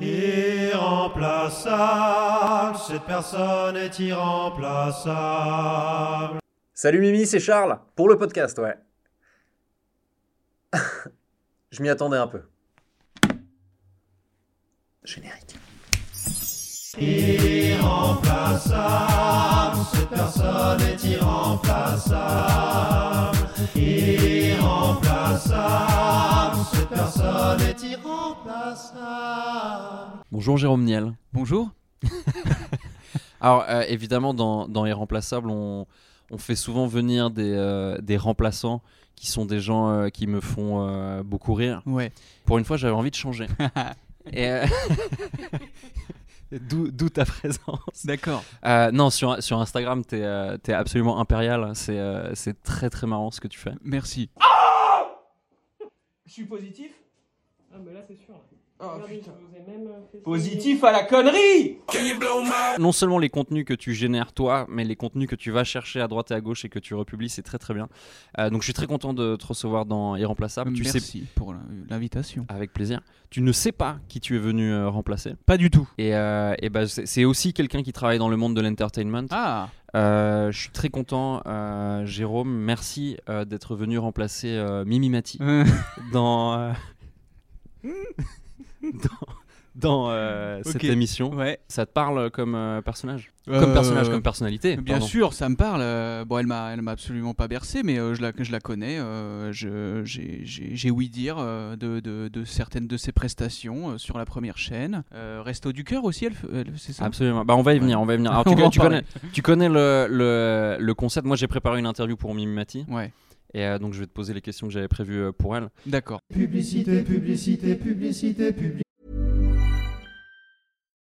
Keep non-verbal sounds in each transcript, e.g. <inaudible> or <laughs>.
Irremplaçable, cette personne est irremplaçable. Salut Mimi, c'est Charles, pour le podcast, ouais. <laughs> Je m'y attendais un peu. Générique. Irremplaçable, cette personne est irremplaçable. Irremplaçable, cette personne est irremplaçable. Bonjour Jérôme Niel. Bonjour. <laughs> Alors euh, évidemment dans, dans Irremplaçables on, on fait souvent venir des, euh, des remplaçants qui sont des gens euh, qui me font beaucoup rire. Ouais. Pour une fois j'avais envie de changer. <laughs> Et <laughs> D'où d'où ta <laughs> présence. D'accord. Euh, non, sur, sur Instagram, t'es euh, t'es absolument impérial. C'est euh, c'est très très marrant ce que tu fais. Merci. Je suis positif? Ah, mais là, c'est sûr. Oh putain. euh, fait Positif à la connerie Non seulement les contenus que tu génères toi, mais les contenus que tu vas chercher à droite et à gauche et que tu republies, c'est très très bien. Euh, donc je suis très content de te recevoir dans Irremplaçable. Tu sais Merci pour l'invitation. Avec plaisir. Tu ne sais pas qui tu es venu euh, remplacer. Pas du tout. Et, euh, et bah, c'est aussi quelqu'un qui travaille dans le monde de l'entertainment. Ah. Euh, je suis très content, euh, Jérôme. Merci euh, d'être venu remplacer euh, Mimi Mati dans, euh, <laughs> dans, dans, euh, cette émission. ouais. Ça te parle comme euh, personnage? Euh, Comme personnage, comme personnalité. Bien pardon. sûr, ça me parle. bon, elle m'a, elle m'a absolument pas bercé, mais je la, je la connais. je, j'ai, j'ai, j'ai ouï dire de, de, de certaines de ses prestations sur la première chaîne. Resto du cœur aussi, elle, elle- c'est ça? Absolument. Bah, on va y venir. On va y venir. <laughs> Alors, tu, connais, tu connais le, le, le concept? Moi, j'ai préparé une interview pour Mimi Mati. Ouais. Et euh, donc, je vais te poser les questions que j'avais prévues euh, pour elle. D'accord. Publicité, publicité, publicité, publicité.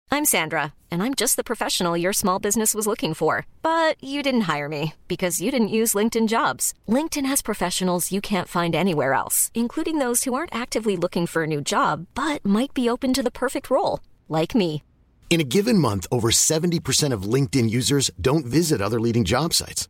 I'm Sandra, and I'm just the professional your small business was looking for. But you didn't hire me because you didn't use LinkedIn jobs. LinkedIn has professionals you can't find anywhere else, including those who aren't actively looking for a new job but might be open to the perfect role, like me. In a given month, over 70% of LinkedIn users don't visit other leading job sites.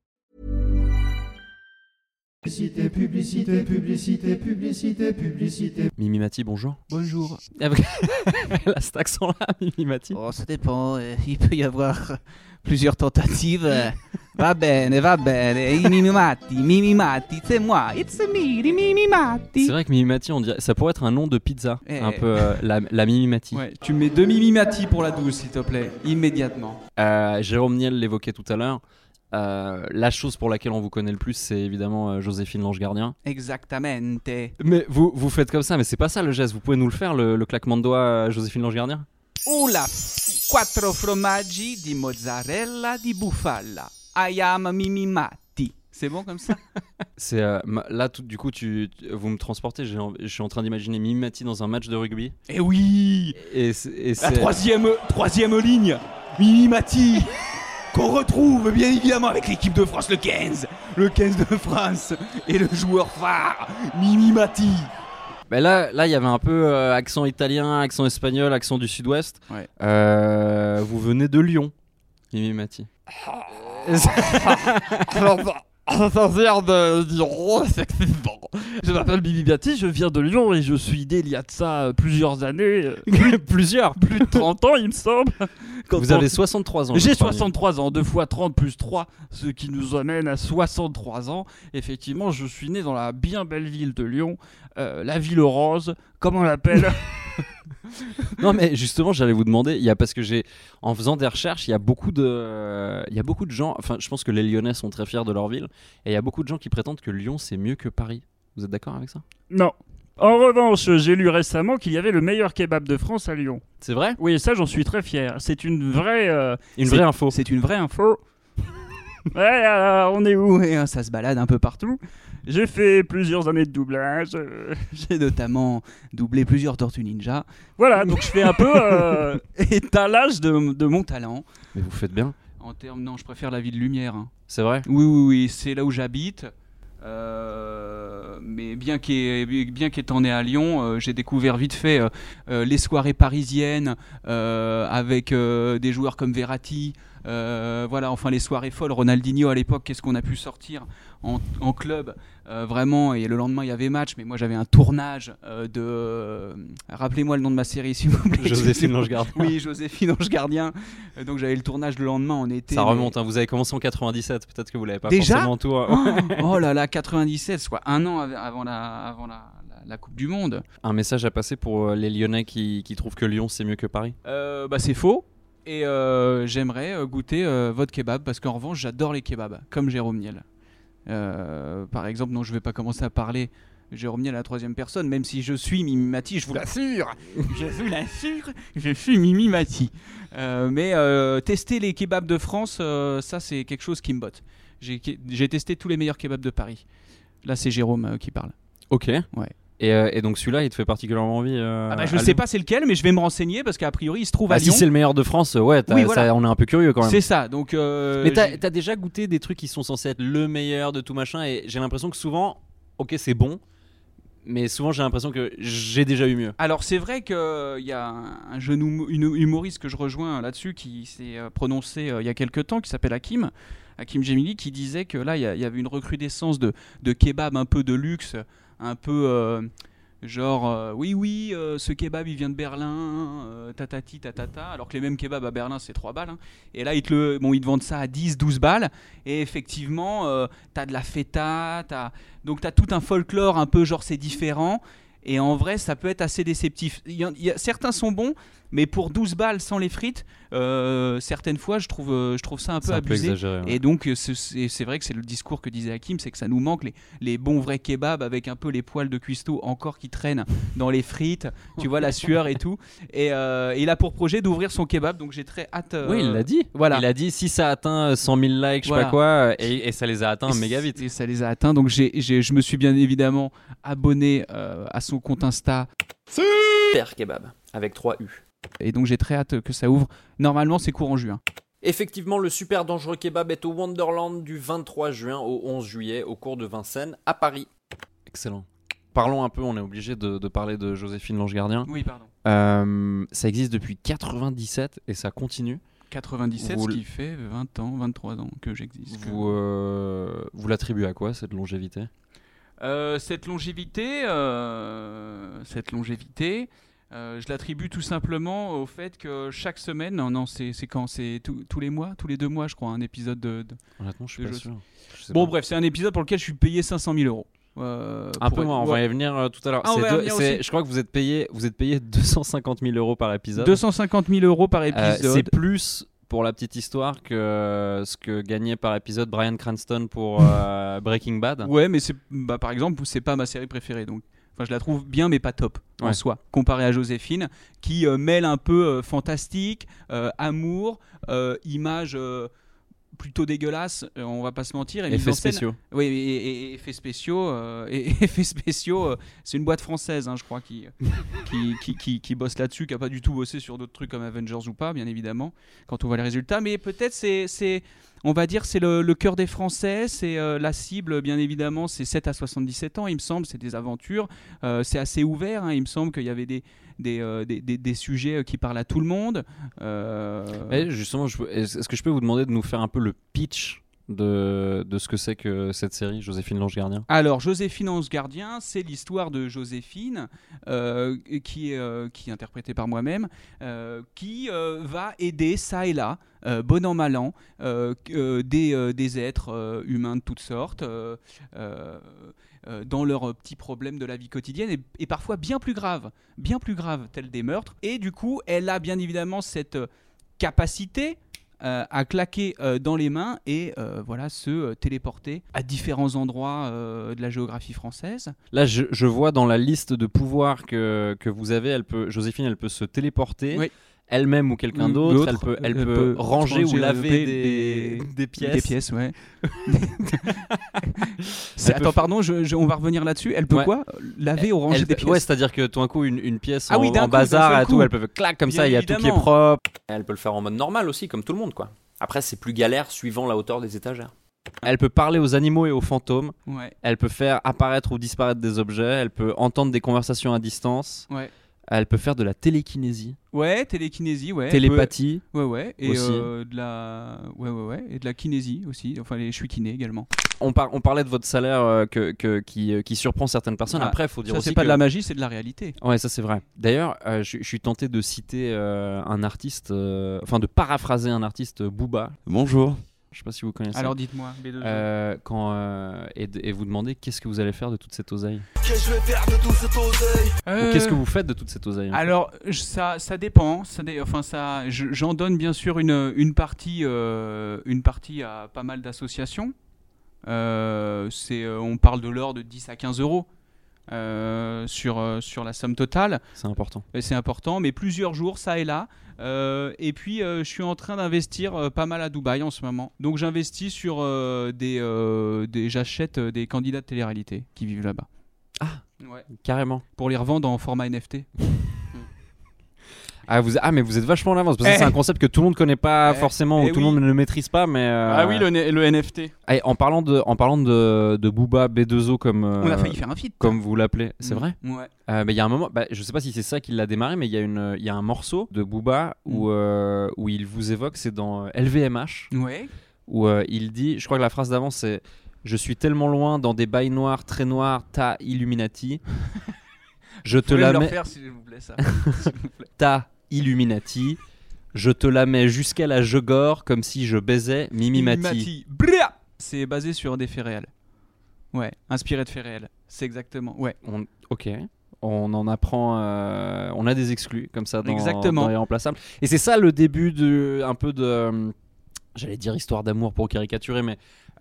Publicité, publicité, publicité, publicité, publicité. Mimi Mati, bonjour. Bonjour. Avec elle a cet accent-là, Mimi Mati. Oh, ça dépend. euh, il peut y avoir plusieurs tentatives. va bene, va bene. Mimimati, mimimati, c'est moi. It's me, the mimimati. C'est vrai que Mimi Mati, on dirait, ça pourrait être un nom de pizza. Eh. Un peu euh, la, la Mimi Mati. Ouais, tu mets deux mimimati pour la douce, s'il te plaît, immédiatement. Euh, Jérôme Niel l'évoquait tout à l'heure. Euh, la chose pour laquelle on vous connaît le plus, c'est évidemment euh, Joséphine Lange Gardien. Exactamente. Mais vous, vous faites comme ça, mais c'est pas ça le geste. Vous pouvez nous le faire, le, le claquement de doigts, euh, Joséphine Lange Gardien? Oula, quattro formaggi di mozzarella di bufala. I am mimimati. C'est bon comme ça? <laughs> C'est euh, là tout, du coup tu, tu- vous me transportez. Je suis en train d'imaginer Mimi Mati dans un match de rugby. Eh oui Et, c'est- et La troisième, troisième ligne, Mimimati, <laughs> qu'on retrouve bien évidemment avec l'équipe de France, le 15, le 15 de France, et le joueur phare, Mimimati. Ben là, là, il y avait un peu euh, accent italien, accent espagnol, accent du sud-ouest. Ouais. Euh, vous venez de Lyon, Mimi Mati. <laughs> Ça vient de Lyon, effectivement. Je m'appelle Mimimati, je viens de Lyon et je suis né il y a de ça euh, plusieurs années, euh, <laughs> Plusieurs. plus de 30 ans il me semble. Quand Vous on- avez 63 ans. J'ai crois, 63 ans, 2 fois 30 plus 3, ce qui nous amène à 63 ans. Effectivement, je suis né dans la bien belle ville de Lyon, euh, la ville rose, comme on l'appelle. <laughs> <laughs> Non mais justement j'allais vous demander, il y a parce que j'ai en faisant des recherches, il y a beaucoup de euh, il y a beaucoup de gens, enfin je pense que les Lyonnais sont très fiers de leur ville et il y a beaucoup de gens qui prétendent que Lyon c'est mieux que Paris. Vous êtes d'accord avec ça? Non. En revanche, j'ai lu récemment qu'il y avait le meilleur kebab de France à Lyon. C'est vrai? Oui, et ça, j'en suis très fier. C'est une vraie. euh, Une vraie info. C'est une vraie info. <laughs> ouais, alors, on est où? Ouais, hein, ça se balade un peu partout. J'ai fait plusieurs années de doublage. euh, <laughs> J'ai notamment doublé plusieurs Tortues Ninja. voilà, donc je fais un peu euh, <laughs> étalage de. De mon talent. Mais vous faites bien. En termes, non, je préfère la ville lumière. hein. C'est vrai? Oui, oui, oui, c'est là où j'habite. Euh, mais bien qu'é- bien qu'étant né à Lyon, euh, j'ai découvert vite fait euh, euh, les soirées parisiennes euh, avec euh, des joueurs comme Verratti, Euh, voilà, enfin les soirées folles. Ronaldinho à l'époque, qu'est-ce qu'on a pu sortir? En, en club euh, Vraiment, et le lendemain il y avait match, mais moi j'avais un tournage euh, de. euh, Rappelez-moi le nom de ma série, s'il vous plaît. Joséphine <laughs> l'ange gardien. Oui, Joséphine Ange Gardien. Donc j'avais le tournage le lendemain en été. Ça remonte, hein. vous avez commencé en 97, peut-être que vous l'avez pas Déjà forcément tout. hein. Oh, <laughs> oh là là, 97, soit un an av- avant la, avant la, la- Coupe du Monde. Un message à passer pour les Lyonnais qui, qui trouvent que Lyon c'est mieux que Paris? Euh, bah c'est faux. Et euh, j'aimerais goûter euh, votre kebab parce qu'en revanche j'adore les kebabs, comme Jérôme Niel. Euh, par exemple, non, je vais pas commencer à parler Jérôme Niel à la troisième personne, même si je suis Mimi Mati, je vous l'assure, je vous l'assure, je suis Mimi Mati. Euh, mais euh, tester les kebabs de France, euh, ça c'est quelque chose qui me botte. J'ai testé tous les meilleurs kebabs de Paris. Là c'est Jérôme qui parle. Ok. Ouais. Et, euh, et donc celui-là, il te fait particulièrement envie. euh, Ah bah, je à sais pas c'est lequel, mais je vais me renseigner parce qu'a priori il se trouve Bah, à si Lyon. c'est le meilleur de France, ouais, Oui, voilà. ça- on est un peu curieux quand même. C'est ça, donc. euh, Mais t'as t'as déjà goûté des trucs qui sont censés être le meilleur de tout machin et j'ai l'impression que souvent, ok c'est bon, mais souvent j'ai l'impression que j'ai déjà eu mieux. Alors c'est vrai qu'il y a un, un jeune humo- une humoriste que je rejoins là-dessus qui s'est prononcé euh, il y a quelques temps, qui s'appelle Hakim, Hakim Gemili, qui disait que là il y, a- il y avait une recrudescence de, de kebab un peu de luxe, un peu euh, genre euh, oui oui euh, ce kebab il vient de Berlin, tatati tatata, alors que les mêmes kebabs à Berlin c'est 3 balles. hein. Et là ils te, le, bon, ils te vendent ça à 10, 12 balles, et effectivement t'as de la feta, t'as donc tu as tout un folklore un peu genre c'est différent. Et en vrai, ça peut être assez déceptif. Y y a- certains sont bons, mais pour 12 balles sans les frites, euh, certaines fois, je trouve, euh, je trouve ça un peu C'est un peu abusé. exagéré. ouais. Et donc, euh, c'est- vrai que c'est le discours que disait Hakim, c'est que ça nous manque les, les bons vrais kebabs avec un peu les poils de cuistot encore qui traînent dans les frites, tu vois, la sueur et tout. Et euh, il a pour projet d'ouvrir son kebab, donc j'ai très hâte. euh, Oui, il l'a dit. Voilà. Il a dit si ça atteint 100 000 likes, je sais pas quoi, et, et ça les a atteints Et méga vite. Et ça les a atteints. Donc j'ai, j'ai- je me suis bien évidemment abonné euh, à son compte Insta. Super kebab avec 3 U. Et donc j'ai très hâte que ça ouvre. Normalement, c'est courant juin. Effectivement, le super dangereux kebab est au Wonderland du 23 juin au 11 juillet au cours de Vincennes à Paris. Excellent. Parlons un peu, on est obligé de, de parler de Joséphine l'ange gardien. Oui, pardon. Euh, ça existe depuis 97 et ça continue. 97, Vous ce qui fait 20 ans, 23 ans que j'existe. Vous, euh, vous l'attribuez à quoi cette longévité? Euh, cette longévité, euh, cette longévité, euh, je l'attribue tout simplement au fait que chaque semaine, non, non, c'est quand C'est tous- les mois, tous les deux mois, je crois, un épisode de. de- Honnêtement, je suis De pas sûr. Je Bon, pas. bref, c'est un épisode pour lequel je suis payé 500 000 euros. Euh, Un peu moins, on ouais. va y venir euh, tout à l'heure. Ah. Je crois que vous êtes payé, vous êtes payé 250 000 euros par épisode. 250 000 euros par Euh, épisode. c'est plus pour la petite histoire que euh, ce que gagnait par épisode Brian Cranston pour euh, Breaking Bad. Ouais, mais c'est bah, par exemple, c'est pas ma série préférée donc. Enfin, je la trouve bien, mais pas top en soi, comparé à Joséphine, qui euh, mêle un peu euh, fantastique, euh, amour, euh, plutôt dégueulasses, euh, on va pas se mentir. Et Effets spéciaux. Oui, et, et- et effets spéciaux. euh, et, et <laughs> effets spéciaux, euh, c'est une boîte française, hein, je crois, qui, <laughs> qui, qui, qui, qui bosse là-dessus, qui a pas du tout bossé sur d'autres trucs comme Avengers ou pas, bien évidemment, quand on voit les résultats. Mais peut-être c'est, c'est, on va dire, c'est le, le cœur des Français, c'est euh, la cible, bien évidemment, c'est 7 à 77 ans, il me semble, c'est des aventures, c'est assez ouvert, hein, il me semble qu'il y avait des, des, euh, des, des- des sujets euh, qui parlent à tout le monde. euh, justement, est-ce que je peux vous demander de nous faire un peu le pitch de, de ce que c'est que cette série, Joséphine l'ange gardien? Alors, Joséphine Ange Gardien, c'est l'histoire de Joséphine, euh, qui, est, euh, qui est interprétée par moi-même, euh, qui va aider ça et là, bon an, mal an, des, des êtres humains de toutes sortes. Euh, euh, euh, dans leurs petits problèmes de la vie quotidienne et, et parfois bien plus graves, bien plus graves, tels des meurtres. Et du coup, elle a bien évidemment cette euh, capacité euh, à claquer euh, dans les mains et euh, voilà se euh, téléporter à différents endroits euh, de la géographie française. Là, je, je vois dans la liste de pouvoirs que, que vous avez, elle peut, Joséphine, elle peut se téléporter. Oui. Elle-même ou quelqu'un Ou d'autre, elle peut, elle elle peut peut ranger ou ranger, laver laver des, des- des pièces. Des pièces, ouais. <laughs> Peut Attends, pardon, je- je- on va revenir là-dessus. Elle peut Ouais. quoi Laver ou ranger Elle- des pièces Ouais, c'est-à-dire que tout d'un coup, une, une pièce Ah en, oui, d'un en coup, d'un bazar et tout, elle peut clac comme Bien ça, il y a tout qui est propre. Elle peut le faire en mode normal aussi, comme tout le monde, quoi. Après, c'est plus galère suivant la hauteur des étagères. Elle peut parler aux animaux et aux fantômes. Ouais, Elle peut faire apparaître ou disparaître des objets. Elle peut entendre des conversations à distance. ouais. Elle peut faire de la télékinésie, Ouais, télékinésie, ouais. télépathie. Ouais, ouais. Et aussi. euh, de la, ouais, ouais, ouais. Et de la kinésie aussi. Enfin, les, je suis kiné également. On, par- on parlait de votre salaire euh, que, que- qui, euh, qui surprend certaines personnes. Ah, Après, il faut dire Ça, aussi c'est pas que- de la magie, c'est de la réalité. Ouais, ça c'est vrai. D'ailleurs, euh, je, je suis tenté de citer euh, un artiste, euh, enfin de paraphraser un artiste, Booba. Bonjour. Je sais pas si vous connaissez. Alors dites-moi, B2O. Euh, quand euh, et, de- et vous demandez qu'est-ce que vous allez faire de toute cette oseille Ou Euh, qu'est-ce que vous faites de toute cette oseille Alors, je- ça, ça dépend. Ça dé- enfin, ça, je- j'en donne bien sûr une, une partie, euh, une partie à pas mal d'associations. Euh, c'est, euh, on parle de l'or de 10 à 15 euros euh, sur, euh, sur la somme totale. C'est important. Et c'est important, mais plusieurs jours, ça et là. Euh, et puis, euh, je suis en train d'investir euh, pas mal à Dubaï en ce moment. Donc, j'investis sur euh, des, euh, des j'achète euh, des candidats de télé-réalité qui vivent là-bas. Ah. Ouais. Carrément. Pour les revendre en format NFT. <laughs> Ah, vous, ah mais vous êtes vachement en avance parce que Eh. c'est un concept que tout le monde connaît pas Eh. forcément ou Eh tout oui. le monde ne le maîtrise pas. Mais euh, Ah oui, le, le NFT. eh, en parlant de en parlant de, de Booba B2O comme euh, On a failli faire un feat. comme vous l'appelez, c'est Mm. vrai. Ouais. Euh, mais il y a un moment, bah, je sais pas si c'est ça qui l'a démarré, mais il y, a une- il y a un morceau de Booba où, euh, où il vous évoque, c'est dans euh, LVMH, Ouais. où euh, il dit, je crois que la phrase d'avant c'est Je suis tellement loin dans des bails noirs, très noirs, ta Illuminati. <laughs> Je te la mets, refaire, s'il vous plaît, ça. <laughs> S'il vous plaît. ta Illuminati. Je te la mets jusqu'à la jegore comme si je baisais Mimi Mati. C'est basé sur des faits réels. Ouais, inspiré de faits réels. C'est exactement. Ouais. On- ok. On en apprend, euh, on a des exclus comme ça dans, Exactement. dans les remplaçables. Et c'est ça le début de un peu de, j'allais dire histoire d'amour pour caricaturer, mais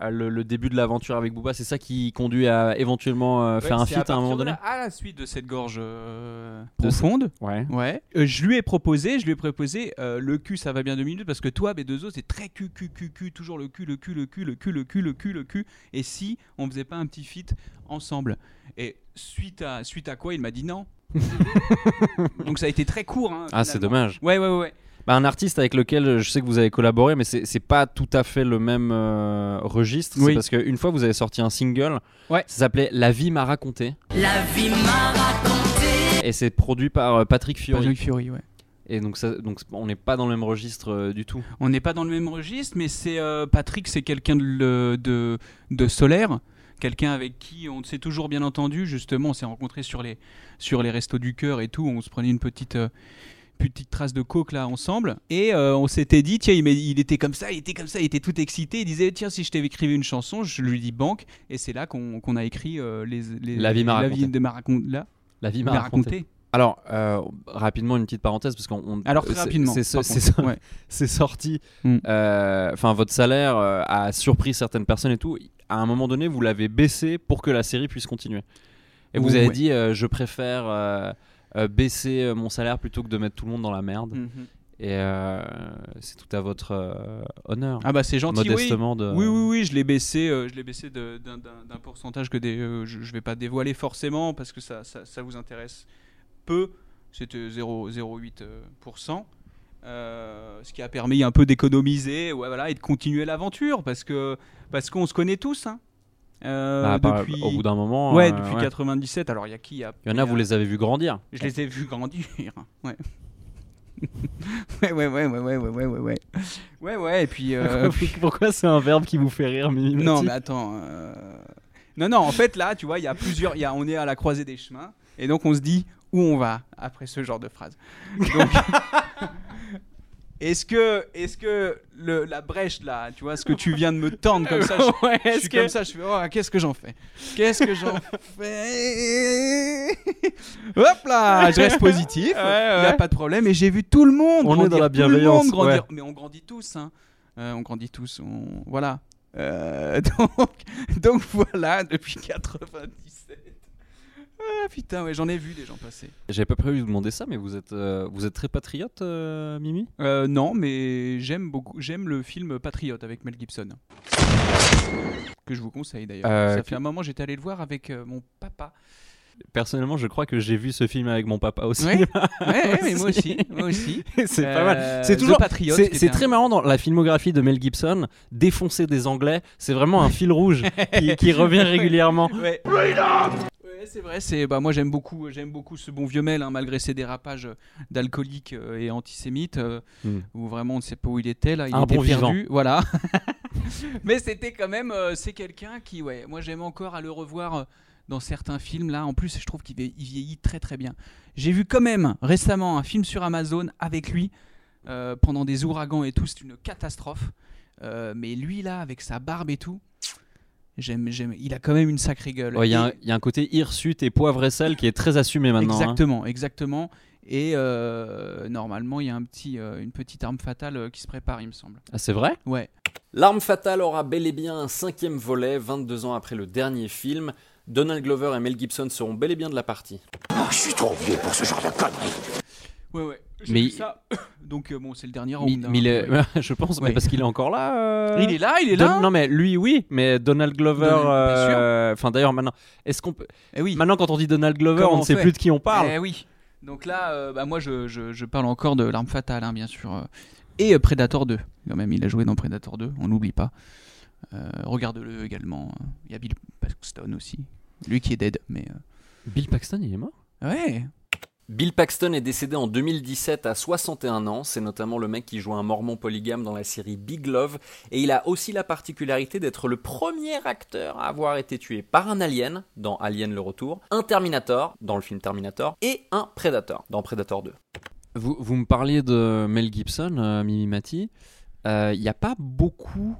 le, le début de l'aventure avec Booba, c'est ça qui conduit à éventuellement euh, faire un feat à, un moment donné. à la suite de cette gorge euh, profonde. Ouais. Ouais. Euh, je lui ai proposé, je lui ai proposé euh, le cul, ça va bien deux minutes parce que toi, B2O, c'est très cul, cul, cul, cul, toujours le cul, le cul, le cul, le cul, le cul, le cul, le cul. Et si on faisait pas un petit feat ensemble Et suite à, suite à quoi, il m'a dit non. <laughs> Donc ça a été très court. hein, Ah, c'est dommage. Ouais, ouais, ouais, ouais. Bah, un artiste avec lequel je sais que vous avez collaboré, mais c'est pas tout à fait le même euh, registre. Oui. parce qu'une fois vous avez sorti un single, Ouais. ça s'appelait La vie m'a raconté. La vie m'a raconté. Et c'est produit par euh, Patrick Fiori. Patrick Fiori, ouais. Et donc, ça, donc on n'est pas dans le même registre euh, du tout. On n'est pas dans le même registre, mais c'est euh, Patrick, c'est quelqu'un de, de, de solaire, quelqu'un avec qui on s'est toujours bien entendu. Justement, on s'est rencontrés sur les, sur les restos du cœur et tout. On se prenait une petite, euh, petite trace de coke là ensemble. Et euh, on s'était dit, tiens, il, il était comme ça, il était comme ça, il était tout excité. Il disait, tiens, si je t'avais écrivé une chanson, je lui dis banque. Et c'est là qu'on a écrit euh, les, les- La vie m'a la raconté. vie de ma racon- là, La vie m'a m'a raconté. raconté. Alors, euh, rapidement, une petite parenthèse, parce qu'on. on- Alors très rapidement. C'est. Ouais. <laughs> sorti. Mm. euh, Enfin, votre salaire euh, a surpris certaines personnes et tout. À un moment donné, vous l'avez baissé pour que la série puisse continuer. Et vous avez Ouais. dit, euh, je préfère euh, euh, baisser euh, mon salaire plutôt que de mettre tout le monde dans la merde. Mhm. Et euh, c'est tout à votre euh, honneur. Ah bah c'est gentil, oui. modestement de. Oui, oui, oui, je l'ai baissé, euh, je l'ai baissé d'un pourcentage que des, je, je vais pas dévoiler forcément parce que ça, ça, ça vous intéresse peu. C'était 0,08%. euh, pour cent. Euh, ce qui a permis un peu d'économiser ouais, voilà, et de continuer l'aventure parce que parce qu'on se connaît tous. Hein. Euh, ah, depuis... Au bout d'un moment. Ouais, euh, depuis ouais. 97. Alors, il y a qui Il a... y en a, vous les avez vus grandir. Je les ai vus grandir. <laughs> Ouais. ouais, <laughs> ouais, ouais, ouais, ouais, ouais, ouais, ouais. Ouais, ouais, et puis. Euh, <laughs> pourquoi c'est un verbe qui vous fait rire, Non, mais attends. Euh, non, non, en fait, là, tu vois, il y a plusieurs. Y a, on est à la croisée des chemins. Et donc, on se dit où on va après ce genre de phrase. Donc. Est-ce que, est-ce que le, la brèche là, tu vois, ce que tu viens de me tendre comme ça, je, <laughs> Ouais, je est-ce suis que- comme ça, je fais, oh, qu'est-ce que j'en fais? Qu'est-ce que j'en <laughs> fais? Hop là, je reste positif, il n'y a pas de problème, et j'ai vu tout le monde On est dans la tout le monde bienveillance, grandir. ouais. Mais on grandit tous, hein. Euh, on grandit tous, on... voilà. Euh, <laughs> donc, donc voilà, depuis 97. Ah putain, ouais, j'en ai vu des gens passer. J'avais pas prévu de vous demander ça, mais vous êtes, euh, vous êtes très patriote, euh, Mimi? Euh, non, mais j'aime beaucoup, j'aime le film Patriote avec Mel Gibson. Que je vous conseille d'ailleurs. Euh, Ça que- fait un moment, j'étais allé le voir avec euh, mon papa. Personnellement, je crois que j'ai vu ce film avec mon papa aussi. Ouais, ouais, ouais, mais moi aussi, <laughs> moi aussi. c'est pas mal. C'est The toujours. C'est très un- marrant dans la filmographie de Mel Gibson. Défoncer des Anglais, c'est vraiment un fil rouge <laughs> qui, qui revient régulièrement. Ouais. C'est vrai, c'est bah moi j'aime beaucoup, j'aime beaucoup ce bon vieux Mel, hein, malgré ses dérapages euh, d'alcoolique euh, et antisémite, euh, Hmm. où vraiment on ne sait pas où il était là, il Un était bon perdu, voilà. <laughs> <laughs> Mais c'était quand même, euh, c'est quelqu'un qui, ouais, moi j'aime encore à le revoir euh, dans certains films là. En plus, je trouve qu'il vie- il vieillit très très bien. J'ai vu quand même récemment un film sur Amazon avec lui euh, pendant des ouragans et tout, c'est une catastrophe. Euh, mais lui là, avec sa barbe et tout. J'aime, j'aime. Il a quand même une sacrée gueule. Ouais, Il y, a Et- un- il y a un côté hirsute et poivre et sel qui est très assumé maintenant. hein. Exactement, exactement. Et euh, normalement, il y a un petit, euh, une petite arme fatale euh, qui se prépare, il me semble. Ah, c'est vrai? Ouais. L'arme fatale aura bel et bien un cinquième volet, 22 ans après le dernier film. Donald Glover et Mel Gibson seront bel et bien de la partie. Je suis trop vieux pour ce genre de conneries. Ouais, ouais. Mais vu ça. <coughs> Donc, euh, bon, c'est le dernier round. hein. mais il est- Ouais. je pense, mais parce qu'il est encore là. euh, Il est là, il est Don- là. Non mais lui oui, mais Donald Glover. Donald, bien sûr. euh, Enfin d'ailleurs maintenant, est-ce qu'on peut Eh oui. Maintenant quand on dit Donald Glover, Comment on ne sait fait plus de qui on parle. Eh oui. Donc là, euh, bah, moi, je, je, je parle encore de l'arme fatale, hein, bien sûr. euh. Et euh, Predator 2. Quand même, il a joué dans Predator 2, on n'oublie pas. Euh, Regarde-le également. Il y a Bill Paxton aussi. Lui qui est dead, mais. euh, Bill Paxton il est mort? Ouais. Bill Paxton est décédé en 2017 à 61 ans. C'est notamment le mec qui joue un mormon polygame dans la série Big Love. Et il a aussi la particularité d'être le premier acteur à avoir été tué par un alien dans Alien le Retour, un Terminator dans le film Terminator et un Predator dans Predator 2. Vous, vous me parliez de Mel Gibson, euh, Mimi Mati. Euh, Il n'y a pas beaucoup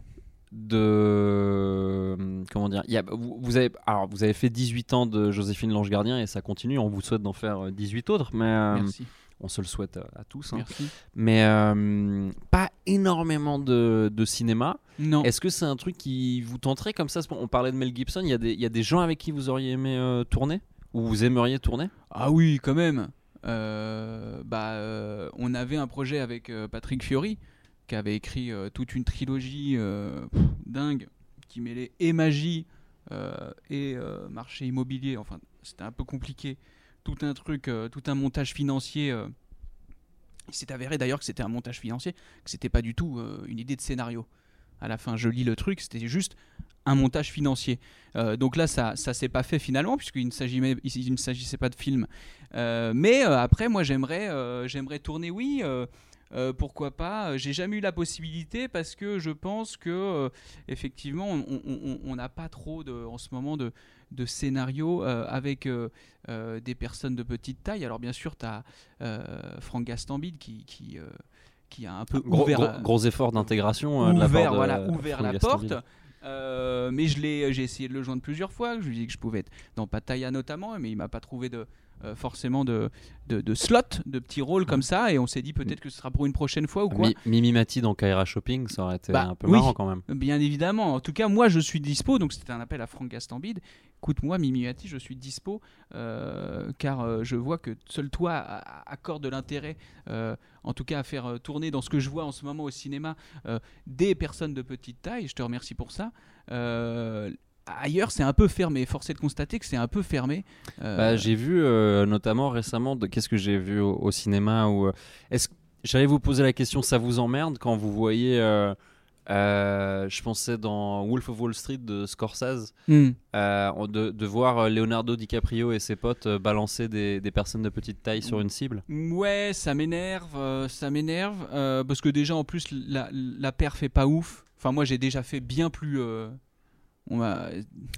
de comment dire il y a, vous, vous avez alors vous avez fait 18 ans de Joséphine Lange Gardien et ça continue on vous souhaite d'en faire euh, 18 autres mais euh, Merci. on se le souhaite à, à tous hein. Merci. mais euh, pas énormément de, de cinéma Non. est-ce que c'est un truc qui vous tenterait comme ça? On parlait de Mel Gibson il y a des il y a des gens avec qui vous auriez aimé euh, tourner? Ou vous aimeriez tourner? Ah oui, quand même. Euh, bah, euh, on avait un projet avec euh, Patrick Fiori qui avait écrit euh, toute une trilogie euh, dingue qui mêlait et magie euh, et marché immobilier. Enfin, c'était un peu compliqué. Tout un truc, tout un montage financier. Il s'est avéré d'ailleurs que c'était un montage financier, que c'était pas du tout une idée de scénario. À la fin, je lis le truc, c'était juste un montage financier. Donc là, ça, ça s'est pas fait finalement, puisqu'il ne s'agissait, pas de film. Mais après, moi, j'aimerais, j'aimerais tourner, oui. Euh, euh, pourquoi pas? J'ai jamais eu la possibilité parce que je pense que euh, effectivement, on- n'a pas trop de, en ce moment de, de scénarios euh, avec euh, euh, des personnes de petite taille. Alors bien sûr, tu as Franck Gastambide qui, qui, euh, qui a un peu gros, ouvert, gros, gros effort d'intégration euh, de la ouvert, part de voilà, ouvert la porte. Euh, mais je l'ai, j'ai essayé de le joindre plusieurs fois. Je lui ai dit que je pouvais être dans Pattaya notamment, mais il m'a pas trouvé de euh, forcément de, de, de slot, de petits rôles comme ça. Et on s'est dit peut-être que ce sera pour une prochaine fois ou quoi. Mi- Mimi Mati dans Kaira Shopping, ça aurait été Bah, un peu oui. marrant quand même. Bien évidemment. En tout cas, moi, je suis dispo. Donc, c'était un appel à Franck Gastambide. Écoute-moi, Mimi Mati, je suis dispo euh, car euh, je vois que seul toi accorde de l'intérêt, en tout cas, à faire tourner dans ce que je vois en ce moment au cinéma des personnes de petite taille. Je te remercie pour ça. Ailleurs, c'est un peu fermé. Force est de constater que c'est un peu fermé. Euh, Bah, j'ai vu euh, notamment récemment, de, qu'est-ce que j'ai vu au, au cinéma où, euh, est-ce, J'allais vous poser la question, ça vous emmerde quand vous voyez, je pensais dans Wolf of Wall Street de Scorsese, Hmm. de, de voir Leonardo DiCaprio et ses potes balancer des, des personnes de petite taille sur une cible? Ouais, ça m'énerve, ça m'énerve parce que déjà en plus la, la perf est pas ouf. Enfin moi j'ai déjà fait bien plus. On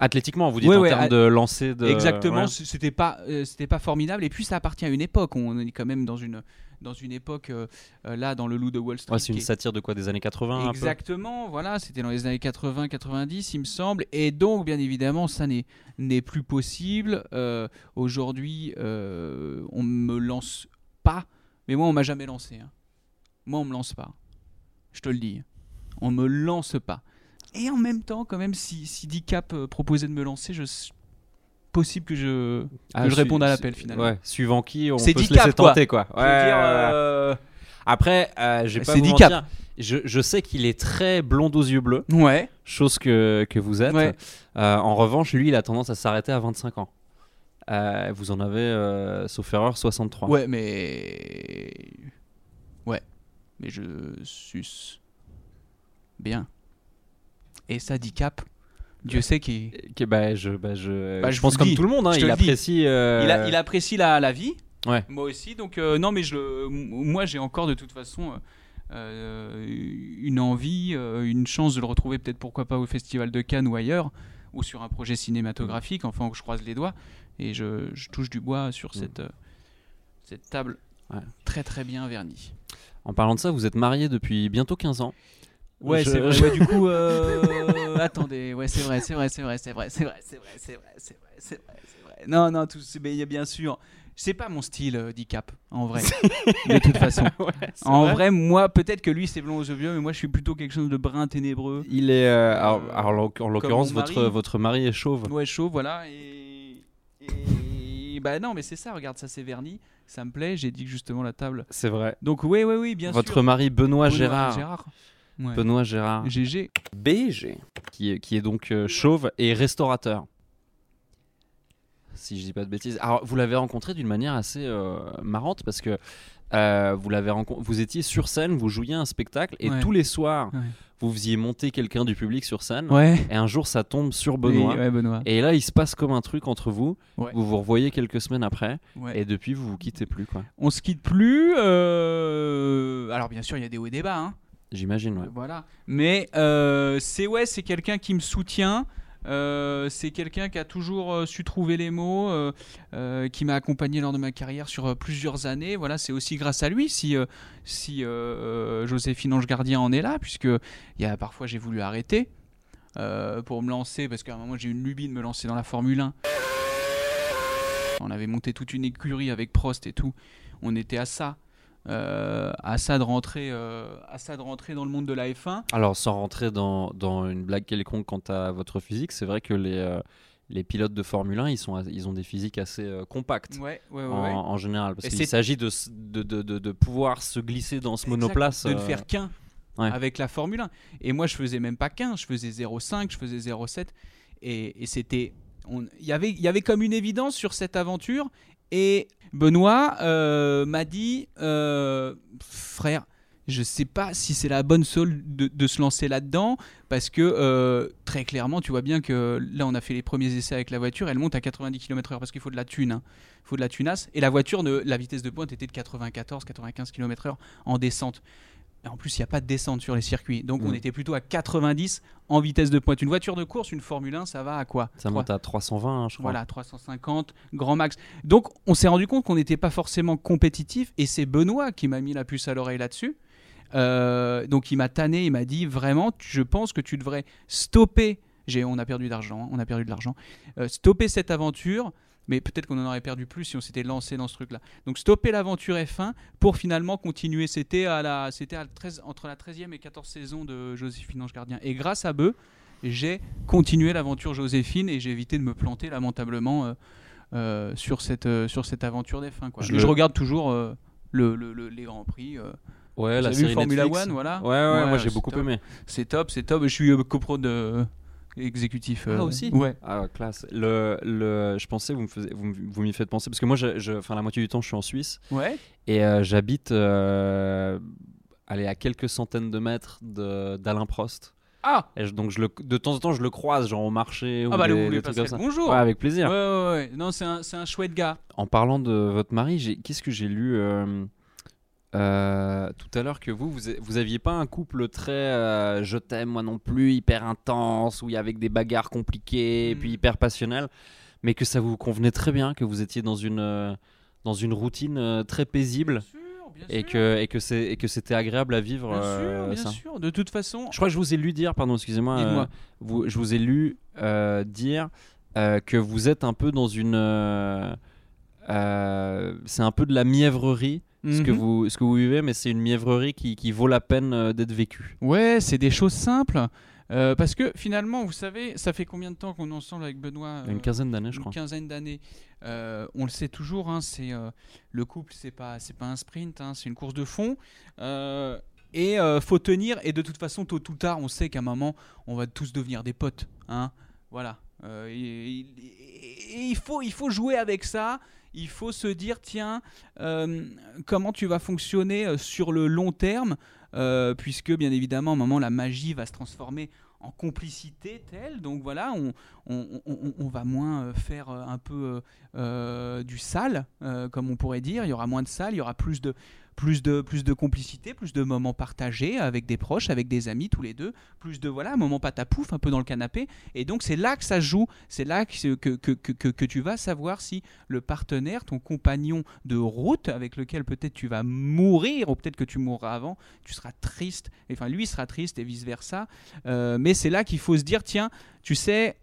Athlétiquement, vous dites Ouais, en ouais, termes à- de lancer de. Exactement, ouais. c'était pas, euh, c'était pas formidable. Et puis ça appartient à une époque. On est quand même dans une, dans une époque euh, euh, là dans le loup de Wall Street. C'est une satire de quoi Des années 80 un peu Exactement, voilà, c'était dans les années 80-90, il me semble. Et donc, bien évidemment, ça n'est n'est plus possible. Euh, Aujourd'hui, on me lance pas. Mais moi, on m'a jamais lancé. hein. Moi, on me lance pas. Je te le dis. On me lance pas. Et en même temps, quand même, si, si Dicap euh, proposait de me lancer, je possible que je, que Ah, je réponde à l'appel finalement. Ouais, suivant qui, on C'est peut se Dicap, laisser quoi. tenter quoi. Ouais, dire, euh, Après, euh, j'ai pas C'est vous Dicap. mentir, Je, je sais qu'il est très blond aux yeux bleus, Ouais. chose que, que vous êtes. Ouais. Euh, en revanche, lui, il a tendance à s'arrêter à 25 ans. Vous en avez, sauf erreur, 63. Ouais, mais. Ouais. Mais je suce. Bien. Et ça, Dicap, Dieu sait qu'il. Que, bah, je, bah, je, Bah, je je pense comme dis. tout le monde, hein, il le apprécie. euh, Il, a- il apprécie la, la vie. Ouais. Moi aussi. Donc, euh, non, mais je, moi, j'ai encore de toute façon euh, une envie, une chance de le retrouver, peut-être pourquoi pas au Festival de Cannes ou ailleurs, ou sur un projet cinématographique. Enfin, je croise les doigts et je, je touche du bois sur cette, euh, cette table Ouais. très très bien vernie. En parlant de ça, vous êtes marié depuis bientôt 15 ans. Ouais, Je- c'est vrai. Ouais, du coup, euh, <laughs> attendez. Ouais, c'est vrai, c'est vrai, c'est vrai, c'est vrai, c'est vrai, c'est vrai, c'est vrai, c'est vrai, c'est vrai, c'est vrai. Non, non, tout, c'est- mais il y a bien sûr. C'est pas mon style, euh, Dicap, en vrai. <laughs> de toute façon. <laughs> c'est En vrai. vrai, moi, peut-être que lui, c'est blond aux yeux bleus, mais moi, je suis plutôt quelque chose de brun ténébreux. Il est. euh, alors, Euh, alors, en l'oc- en l'occurrence, votre, mari. votre mari est chauve. Ouais, chaud, voilà. Et, et bah non, mais c'est ça. Regarde, ça c'est verni. Ça me plaît. J'ai dit que justement la table. C'est vrai. Donc oui, oui, oui, bien votre sûr. mari Benoît, Benoît Gérard. Gérard. Ouais. Benoît Gérard. GG. BG. qui est, qui est donc euh, chauve et restaurateur. Si je dis pas de bêtises. Alors, vous l'avez rencontré d'une manière assez euh, marrante parce que euh, vous l'avez vous étiez sur scène, vous jouiez un spectacle et Ouais. tous les soirs Ouais. vous faisiez monter quelqu'un du public sur scène. Ouais. Et un jour, ça tombe sur Benoît. Ouais, Benoît. Et là, il se passe comme un truc entre vous. Vous vous revoyez quelques semaines après. Et depuis, vous vous quittez plus, quoi. On se quitte plus. euh, Alors bien sûr, il y a des hauts et des bas. hein. J'imagine, ouais. Voilà. Mais euh, c'est ouais, c'est quelqu'un qui me soutient. Euh, c'est quelqu'un qui a toujours euh, su trouver les mots, qui m'a accompagné lors de ma carrière sur plusieurs années. Voilà, c'est aussi grâce à lui si, si Joséphine Ange Gardien en est là, puisque y a parfois j'ai voulu arrêter pour me lancer, parce qu'à un moment j'ai eu une lubie de me lancer dans la Formule 1. On avait monté toute une écurie avec Prost et tout. On était à ça. Euh, à ça de rentrer euh, à ça de rentrer dans le monde de la F1 Alors, sans rentrer dans, dans une blague quelconque quant à votre physique, c'est vrai que les, euh, les pilotes de Formule 1, ils, sont, ils ont des physiques assez compactes. ouais ouais ouais, en, général, parce Et qu'il s'agit de, de, de, de, de pouvoir se glisser dans ce Exact, monoplace. de ne faire qu'un avec la Formule 1 et moi je faisais même pas qu'un je faisais 0,5 je faisais 0,7 et, et c'était il y avait il y avait comme une évidence sur cette aventure et Benoît euh, m'a dit euh, frère je sais pas si c'est la bonne sol de, de se lancer là-dedans parce que euh, très clairement tu vois bien que là on a fait les premiers essais avec la voiture elle monte à 90 km/h parce qu'il faut de la thune hein. il faut de la tunasse et la voiture ne, la vitesse de pointe était de 94 95 km/h en descente en plus, il n'y a pas de descente sur les circuits. Donc, on Mm. était plutôt à 90 en vitesse de pointe. Une voiture de course, une Formule 1, ça va à quoi Ça monte à 320, hein, je crois. Voilà, 350, grand max. Donc, on s'est rendu compte qu'on n'était pas forcément compétitif. Et c'est Benoît qui m'a mis la puce à l'oreille là-dessus. Euh, donc, il m'a tanné, il m'a dit vraiment, je pense que tu devrais stopper. On a perdu d'argent, hein, on a perdu de l'argent. Euh, stopper cette aventure. Mais peut-être qu'on en aurait perdu plus si on s'était lancé dans ce truc-là. Donc stopper l'aventure F1 pour finalement continuer. C'était à la, c'était à la 13 entre la 13e et 14e saison de Joséphine Ange Gardien. Et grâce à Beu, j'ai continué l'aventure Joséphine et j'ai évité de me planter lamentablement euh, euh, sur, cette, euh, sur cette aventure d'F1. Quoi. Je regarde toujours le, le- le- les Grands Prix. Ouais, Vous la avez vu série Formula Netflix. One, voilà. Ouais, ouais, moi j'ai beaucoup top. aimé. C'est top, c'est top. Je suis coprod euh, exécutif. euh, Ah, aussi? Ouais. Ah, classe. Le, le, je pensais, vous me faisiez- vous, vous m'y faites penser, parce que moi, je, la moitié du temps, je suis en Suisse Ouais. et euh, j'habite euh, allez, à quelques centaines de mètres de- d'Alain Prost. Ah Et je- donc, je le, de temps en temps, je le croise, genre au marché ou Ah bah, des, vous lui des trucs comme ça. le bonjour. Ouais, avec plaisir. Ouais, ouais, ouais. Non, c'est un, c'est un chouette gars. En parlant de votre mari, j'ai- qu'est-ce que j'ai lu euh, tout à l'heure que vous, vous, vous aviez pas un couple très euh, je t'aime moi non plus, hyper intense, où il y avait des bagarres compliquées, et puis hyper passionnelles, mais que ça vous convenait très bien, que vous étiez dans une, euh, dans une routine très paisible et que, et que c'est- et que c'était agréable à vivre. Bien sûr, bien ça. sûr. De toute façon, Je crois que je vous ai lu dire, pardon, excusez-moi, vous- je vous ai lu dire que vous êtes un peu dans une. c'est un peu de la mièvrerie, ce, que Mhm. vous, ce que vous vivez, mais c'est une mièvrerie qui, qui vaut la peine euh, d'être vécue. Ouais, c'est des choses simples. Euh, parce que finalement, vous savez, ça fait combien de temps qu'on est ensemble avec Benoît Une euh, quinzaine d'années, je une crois. quinzaine d'années. Euh, on le sait toujours, hein, c'est le couple, c'est pas, c'est pas un sprint, hein, c'est une course de fond. Et faut tenir. Et de toute façon, tôt ou tard, on sait qu'à un moment, on va tous devenir des potes. Hein, voilà. Et- et- et il faut, il faut jouer avec ça. Il faut se dire, tiens, euh, comment tu vas fonctionner euh, sur le long terme, euh, puisque bien évidemment, à un moment, la magie va se transformer en complicité telle. Donc voilà, on, va moins faire un peu du sale, comme on pourrait dire. Il y aura moins de sale, il y aura plus de, plus de, plus de complicité, plus de moments partagés avec des proches, avec des amis, tous les deux. Plus de voilà, moment patapouf, un peu dans le canapé. Et donc c'est là que ça joue. C'est là que, que, que, que, tu vas savoir si le partenaire, ton compagnon de route, avec lequel peut-être tu vas mourir, ou peut-être que tu mourras avant, tu seras triste. Enfin, lui sera triste et vice versa. Euh, mais c'est là qu'il faut se dire, tiens, tu sais,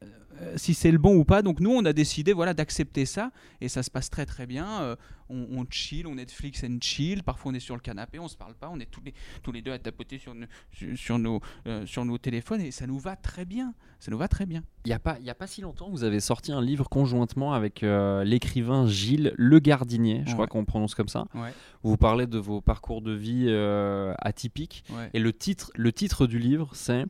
si c'est le bon ou pas. Donc nous, on a décidé voilà, d'accepter ça et ça se passe très très bien. Euh, on, on chill, on Netflix and chill. Parfois, on est sur le canapé, on se parle pas, on est tous les, tous les deux à tapoter sur, nos- sur, sur nos, euh, sur nos téléphones et ça nous va très bien. Ça nous va très bien. Il n'y a, pas- il y a pas si longtemps, vous avez sorti un livre conjointement avec euh, l'écrivain Gilles Le Gardinier, je crois qu'on prononce comme ça. Ouais. Vous parlez de vos parcours de vie euh, atypiques. Ouais. Et le titre, le titre du livre, c'est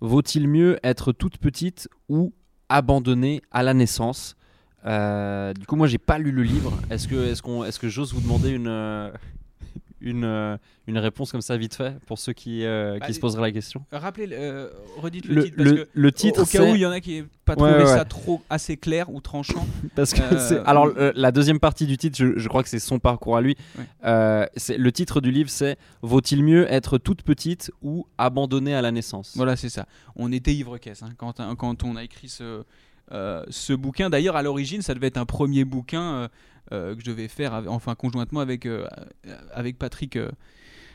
Vaut-il mieux être toute petite ou abandonnée à la naissance Euh, Du coup, moi, j'ai pas lu le livre. Est-ce que, est-ce qu'on, est-ce que j'ose vous demander une, euh, une, euh, une réponse comme ça vite fait pour ceux qui, euh, Bah, qui se poseraient la question? Rappelez, euh, redites le, Le- titre parce le- que le au- titre, au, cas où il y en a qui n'aient pas Ouais, trouvé ouais, ça trop assez clair ou tranchant. <laughs> Parce que Euh, alors euh, la deuxième partie du titre, je, je crois que c'est son parcours à lui. Ouais. Euh, c'est le titre du livre, c'est Vaut-il mieux être toute petite ou abandonnée à la naissance? Voilà, c'est ça. On était ivre-caisse hein, quand, quand on a écrit ce, euh, ce bouquin. D'ailleurs, à l'origine, ça devait être un premier bouquin que je devais faire, enfin conjointement avec, euh, avec Patrick. euh,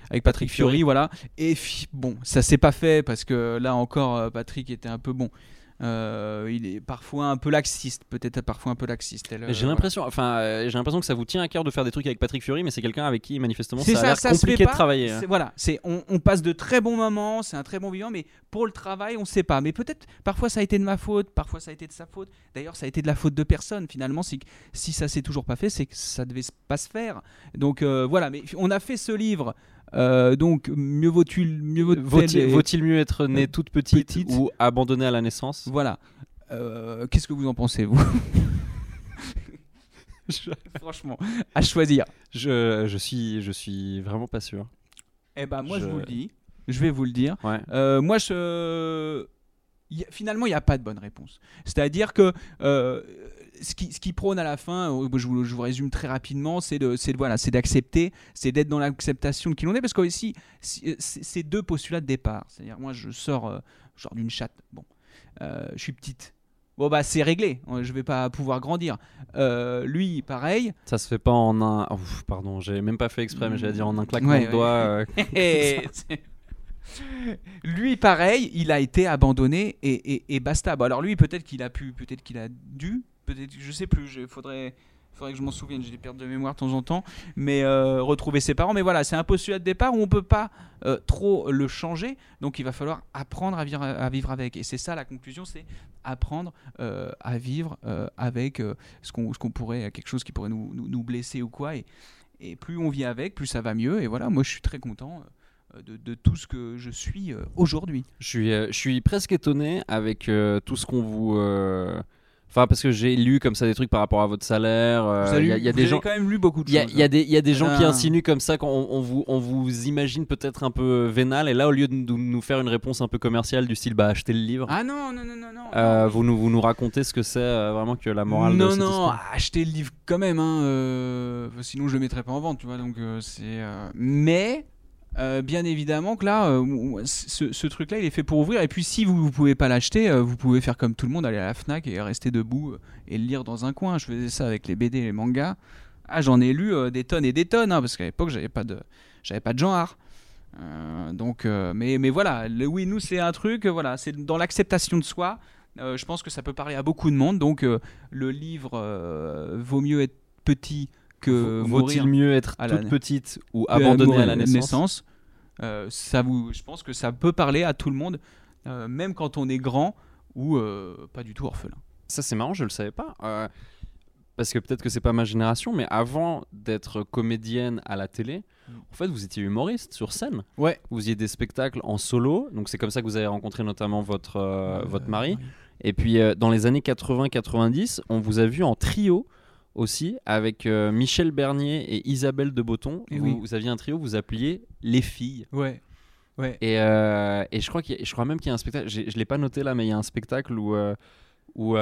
avec Patrick Fiori, voilà. Et bon, ça s'est pas fait parce que là encore, euh, Patrick était un peu bon. Euh, il est parfois un peu laxiste, peut-être parfois un peu laxiste. Elle, euh, J'ai voilà. l'impression, enfin, euh, j'ai l'impression que ça vous tient à cœur de faire des trucs avec Patrick Fury, mais c'est quelqu'un avec qui manifestement C'est ça a l'air ça compliqué de pas. travailler. hein. C'est- Voilà, c'est on, on passe de très bons moments, c'est un très bon vivant, mais pour le travail, on sait pas. Mais peut-être parfois ça a été de ma faute, parfois ça a été de sa faute. D'ailleurs, ça a été de la faute de personne. Finalement, que si ça s'est toujours pas fait, c'est que ça devait pas se faire. Donc euh, voilà, mais on a fait ce livre. Euh, donc mieux vaut-il mieux vaut Vaut-il vaut-il mieux être né euh, toute petite, petite. ou abandonnée à la naissance? Voilà. Euh, Qu'est-ce que vous en pensez, vous? <laughs> Franchement, à choisir. je, je suis, je suis vraiment pas sûr. Eh ben moi je, Je- vous le dis, je vais vous le dire. Ouais. Euh, moi je y a- finalement il n'y a pas de bonne réponse. C'est-à-dire que euh, ce qui, ce qui prône à la fin, euh, je vous, je vous résume très rapidement, c'est de, c'est voilà, c'est d'accepter, c'est d'être dans l'acceptation de qui l'on est, parce que aussi si- c'est deux postulats de départ. C'est-à-dire moi je sors euh, genre d'une chatte, bon, euh, je suis petite. Bon bah c'est réglé, je vais pas pouvoir grandir. Euh, lui pareil, Ça se fait pas en un. Ouf, pardon, j'ai même pas fait exprès, mais j'allais dire en un claquement Ouais, de doigts. <laughs> euh, lui, pareil, il a été abandonné et, et- et basta. Bon, alors lui, peut-être qu'il a pu, peut-être qu'il a dû, peut-être, je sais plus. Il faudrait, que je m'en souvienne. J'ai des pertes de mémoire de temps en temps, mais euh, retrouver ses parents. Mais voilà, c'est un postulat de départ où on peut pas euh, trop le changer. Donc, il va falloir apprendre à vivre, avec. Et c'est ça la conclusion, c'est apprendre euh, à vivre avec ce qu'on, qu'on pourrait, quelque chose qui pourrait nous, nous, blesser ou quoi. Et, plus on vit avec, plus ça va mieux. Et voilà, moi, je suis très content de, de tout ce que je suis aujourd'hui. Je suis, je suis presque étonné avec tout ce qu'on vous. Euh, Enfin, parce que j'ai lu comme ça des trucs par rapport à votre salaire. euh, Il y a, y des gens. quand même lu beaucoup de choses. il y a des, il y a des gens qui Ah. insinuent comme ça qu'on on vous, on vous imagine peut-être un peu vénal, et là, au lieu de nous, faire une réponse un peu commerciale du style bah achetez le livre, Ah non, non, non, non, non. euh, non. vous, nous, vous nous racontez ce que c'est euh, vraiment que la morale de non, cette non, histoire. achetez le livre quand même, hein, euh, sinon je le mettrais pas en vente, tu vois. Donc euh, c'est. euh, Mais euh, bien évidemment que là, euh, ce, truc-là, il est fait pour ouvrir. Et puis si vous, vous pouvez pas l'acheter, euh, vous pouvez faire comme tout le monde, aller à la Fnac et rester debout et le lire dans un coin. Je faisais ça avec les BD, et les mangas. Ah, j'en ai lu des tonnes et des tonnes, hein, parce qu'à l'époque j'avais pas de, j'avais pas de genre. Donc, mais, mais voilà, le oui, nous c'est un truc, voilà, c'est dans l'acceptation de soi. Je pense que ça peut parler à beaucoup de monde. Donc, le livre vaut mieux être petit que Vaut-il mieux être à la- toute petite ou que abandonnée à la naissance, Euh, ça vous, je pense que ça peut parler à tout le monde, euh, même quand on est grand ou euh, pas du tout orphelin. Ça, c'est marrant, je le savais pas. Euh, parce que peut-être que c'est pas ma génération, mais avant d'être comédienne à la télé, en fait, vous étiez humoriste sur scène. Ouais. Vous faisiez des spectacles en solo, donc c'est comme ça que vous avez rencontré notamment votre, euh, votre mari. Et puis euh, dans les années 80-90, on vous a vu en trio aussi avec euh, Michel Bernier et Isabelle de Botton. Eh vous, oui. vous aviez un trio, vous appeliez Les Filles. Ouais. Ouais. Et, euh, et je crois qu'il y a- je crois même qu'il y a un spectacle. Je l'ai pas noté là, mais il y a un spectacle où euh, où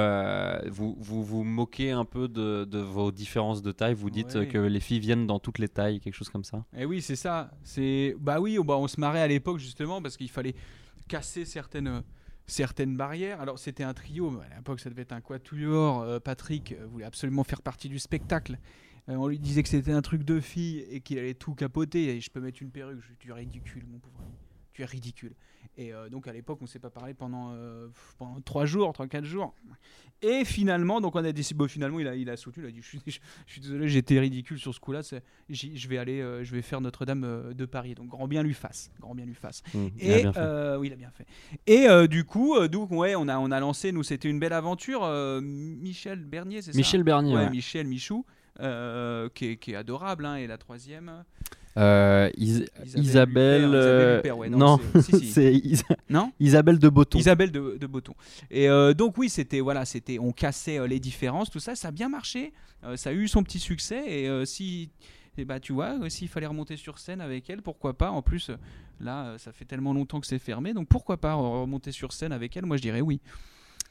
vous, vous vous moquez un peu de, de vos différences de taille. Vous dites Ouais. que les filles viennent dans toutes les tailles, quelque chose comme ça. Et oui, c'est ça. C'est bah oui, bah, on se marrait à l'époque justement parce qu'il fallait casser certaines certaines barrières. Alors c'était un trio, mais à l'époque ça devait être un quatuor. Euh, Patrick euh, voulait absolument faire partie du spectacle. Euh, on lui disait que c'était un truc de fille et qu'il allait tout capoter. Et je peux mettre une perruque. Je, tu es ridicule, mon pauvre ami. Tu es ridicule. Et euh, donc à l'époque, on s'est pas parlé pendant, euh, pendant 3 jours, 3-4 jours. Et finalement, donc on a décidé. Bon, finalement, il a, il a soutenu. Il a dit <laughs> Je suis, je, je suis désolé, j'étais ridicule sur ce coup-là. Je vais aller, euh, je vais faire Notre-Dame euh, de Paris. Donc grand bien lui fasse. Grand bien lui fasse. Mmh, Et oui, il a bien fait. Et du coup, donc ouais, on a on a lancé. Nous, c'était une belle aventure. Michel Bernier, c'est ça? Michel Bernier. Ouais, ouais. Michel Michou, qui, est, qui est adorable. hein, et la troisième. Euh, Is- Isabelle Isabelle. Huppert, euh, Isabelle Huppert, ouais, non, non, c'est- si, si. <laughs> Isabelle de Botton. Isabelle de, de Botton. Et euh, donc oui, c'était voilà, c'était on cassait les différences, tout ça, ça a bien marché, ça a eu son petit succès et si eh bah tu vois, s'il fallait remonter sur scène avec elle, pourquoi pas En plus, là, ça fait tellement longtemps que c'est fermé, donc pourquoi pas remonter sur scène avec elle Moi, je dirais oui.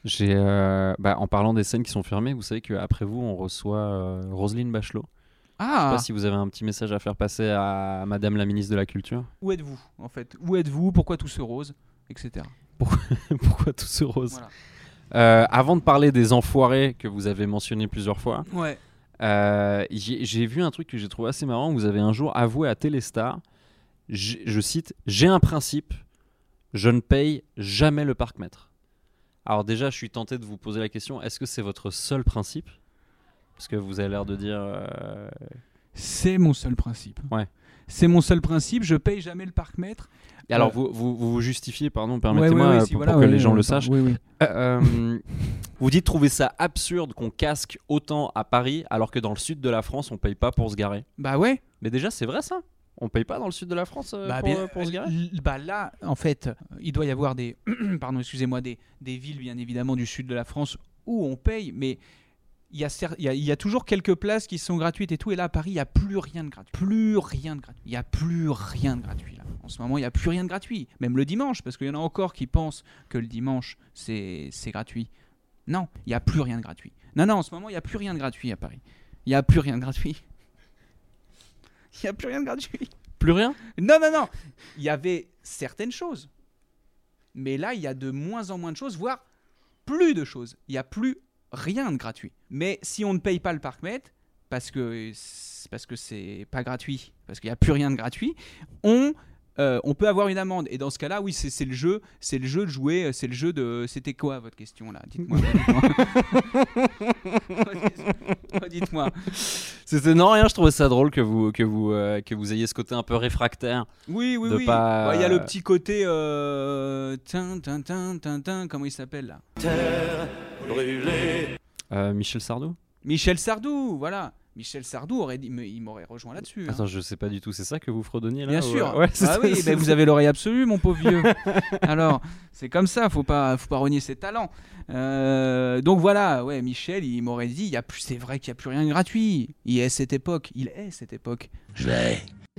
J'ai, bah, en parlant des scènes qui sont fermées, vous savez qu'après vous, on reçoit Roselyne Bachelot. Je sais Ah, pas si vous avez un petit message à faire passer à Madame la ministre de la Culture. où êtes-vous en fait? Où êtes-vous? Pourquoi tout ce rose Etc. <laughs> Pourquoi tout ce rose? Voilà. Euh, Avant de parler des enfoirés que vous avez mentionnés plusieurs fois, Ouais. euh, j'ai vu un truc que j'ai trouvé assez marrant. Vous avez un jour avoué à Téléstar, je cite, J'ai un principe, je ne paye jamais le parc-mètre. Alors déjà, je suis tenté de vous poser la question, est-ce que c'est votre seul principe? Parce que vous avez l'air de dire... euh, C'est mon seul principe. Ouais. C'est mon seul principe. Je paye jamais le parc-mètre. Et alors, Euh, vous, vous, vous vous justifiez, pardon, permettez-moi, ouais, ouais, euh, si, pour, voilà, pour que les gens le sachent. Euh, vous dites trouver ça absurde qu'on casque autant à Paris alors que dans le sud de la France on paye pas pour se garer. Bah ouais. Mais déjà c'est vrai ça On paye pas dans le sud de la France euh, Bah, pour, bien, pour se garer? bah là, en fait, il doit y avoir des, <clears throat> pardon, excusez-moi, des, des villes bien évidemment du sud de la France où on paye, mais il y, a il y a, il y a toujours quelques places qui sont gratuites et tout. Et là, à Paris, il n'y a plus rien de gratuit. Plus rien de gratuit. Il n'y a plus rien de gratuit là. En ce moment, il n'y a plus rien de gratuit. Même le dimanche, parce qu'il y en a encore qui pensent que le dimanche, c'est c'est gratuit. Non, il n'y a plus rien de gratuit. Non, non, en ce moment, il n'y a plus rien de gratuit à Paris. Il n'y a plus rien de gratuit. Il n'y a plus rien de gratuit. Plus rien Non, non, non. Il y avait certaines choses. Mais là, il y a de moins en moins de choses, voire plus de choses. Il n'y a plus rien de gratuit. Mais si on ne paye pas le parc-mètre, parce que parce que c'est pas gratuit, parce qu'il n'y a plus rien de gratuit, on euh, on peut avoir une amende. Et dans ce cas-là, oui, c'est le jeu, c'est le jeu de jouer, euh, c'est le jeu de. C'était quoi votre question là? Dites-moi. <laughs> dites-moi. C'était non rien, je trouvais ça drôle que vous que vous euh, que vous ayez ce côté un peu réfractaire. Oui, oui, de oui. pas- Bah, Il y a le petit côté. Euh... tin, tin, tin, tin, tin, comment il s'appelle là? Euh, Michel Sardou? Michel Sardou, voilà. Michel Sardou aurait dit, me- il m'aurait rejoint là-dessus. hein. Attends, je sais pas du tout, c'est ça que vous fredonniez là Bien ou- sûr. Ouais, ah ça, oui, ben, vous avez <laughs> l'oreille absolue, mon pauvre vieux. Alors, c'est comme ça, faut pas, faut pas renier ses talents. Euh, donc voilà, ouais, Michel, il m'aurait dit, il y a plus, c'est vrai qu'il y a plus rien de gratuit. Il est cette époque, il est cette époque.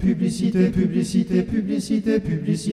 Publicité, publicité, publicité, publicité.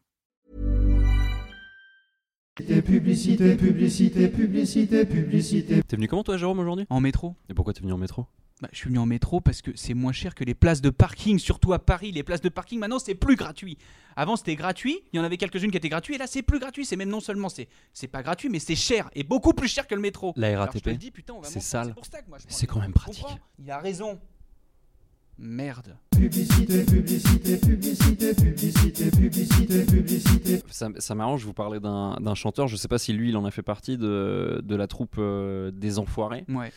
Publicité, publicité, publicité, publicité. T'es venu comment toi Jérôme aujourd'hui? En métro Et pourquoi t'es venu en métro? Bah, je suis venu en métro parce que c'est moins cher que les places de parking, surtout à Paris. Les places de parking, maintenant, c'est plus gratuit. Avant, c'était gratuit. Il y en avait quelques-unes qui étaient gratuites. Et là, c'est plus gratuit. C'est même non seulement c'est c'est pas gratuit, mais c'est cher et beaucoup plus cher que le métro. La Alors, je te RATP le dis, putain, on va c'est sale. C'est pour ça que moi, je prends C'est le quand même pratique. Il a raison. Merde. Publicité, publicité, publicité, publicité, publicité, publicité. Ça, ça m'arrange, vous parlez d'un d'un chanteur, je sais pas si lui il en a fait partie de, de la troupe euh, des Enfoirés. Ouais.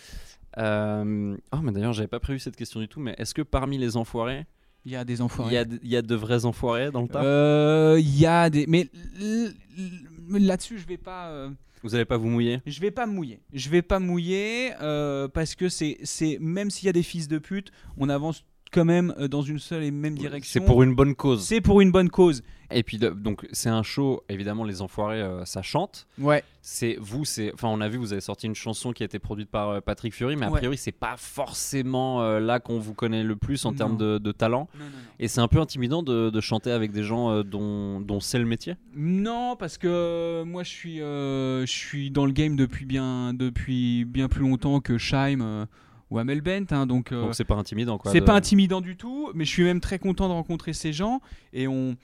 Euh, Oh, mais d'ailleurs, j'avais pas prévu cette question du tout, mais est-ce que parmi les enfoirés, Il y a des il enfoirés. y, a, il y a de vrais enfoirés dans le tas? Euh, Il y a des. Mais l- l- là-dessus, je vais pas. euh, Vous allez pas vous mouiller? Je vais pas me mouiller. Je vais pas me mouiller euh, parce que c'est, c'est même s'il y a des fils de pute, on avance quand même euh, dans une seule et même direction. C'est pour une bonne cause. C'est pour une bonne cause. Et puis, donc, c'est un show, évidemment, les enfoirés, euh, ça chante. Ouais. C'est vous, c'est. Enfin, on a vu, vous avez sorti une chanson qui a été produite par euh, Patrick Fury, mais a Ouais. priori, c'est pas forcément euh, là qu'on vous connaît le plus en Non. termes de, de talent. Non, non, non. Et c'est un peu intimidant de, de chanter avec des gens dont, dont c'est le métier? Non, parce que moi je suis, je suis dans le game depuis bien, depuis bien plus longtemps que Scheim euh, ou Amel Bent, hein, donc euh, c'est pas intimidant, quoi. c'est de- pas intimidant du tout. Mais je suis même très content de rencontrer ces gens et on.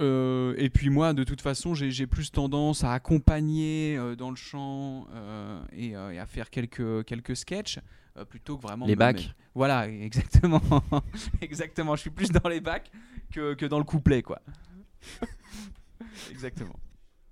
euh, et puis moi, de toute façon, j'ai plus tendance à accompagner euh, dans le chant euh, et, euh, et à faire quelques quelques sketchs euh, plutôt que vraiment Les bacs. mettre- Voilà, <laughs> exactement, exactement. Je suis plus dans les bacs que, que dans le couplet, quoi. <laughs> exactement.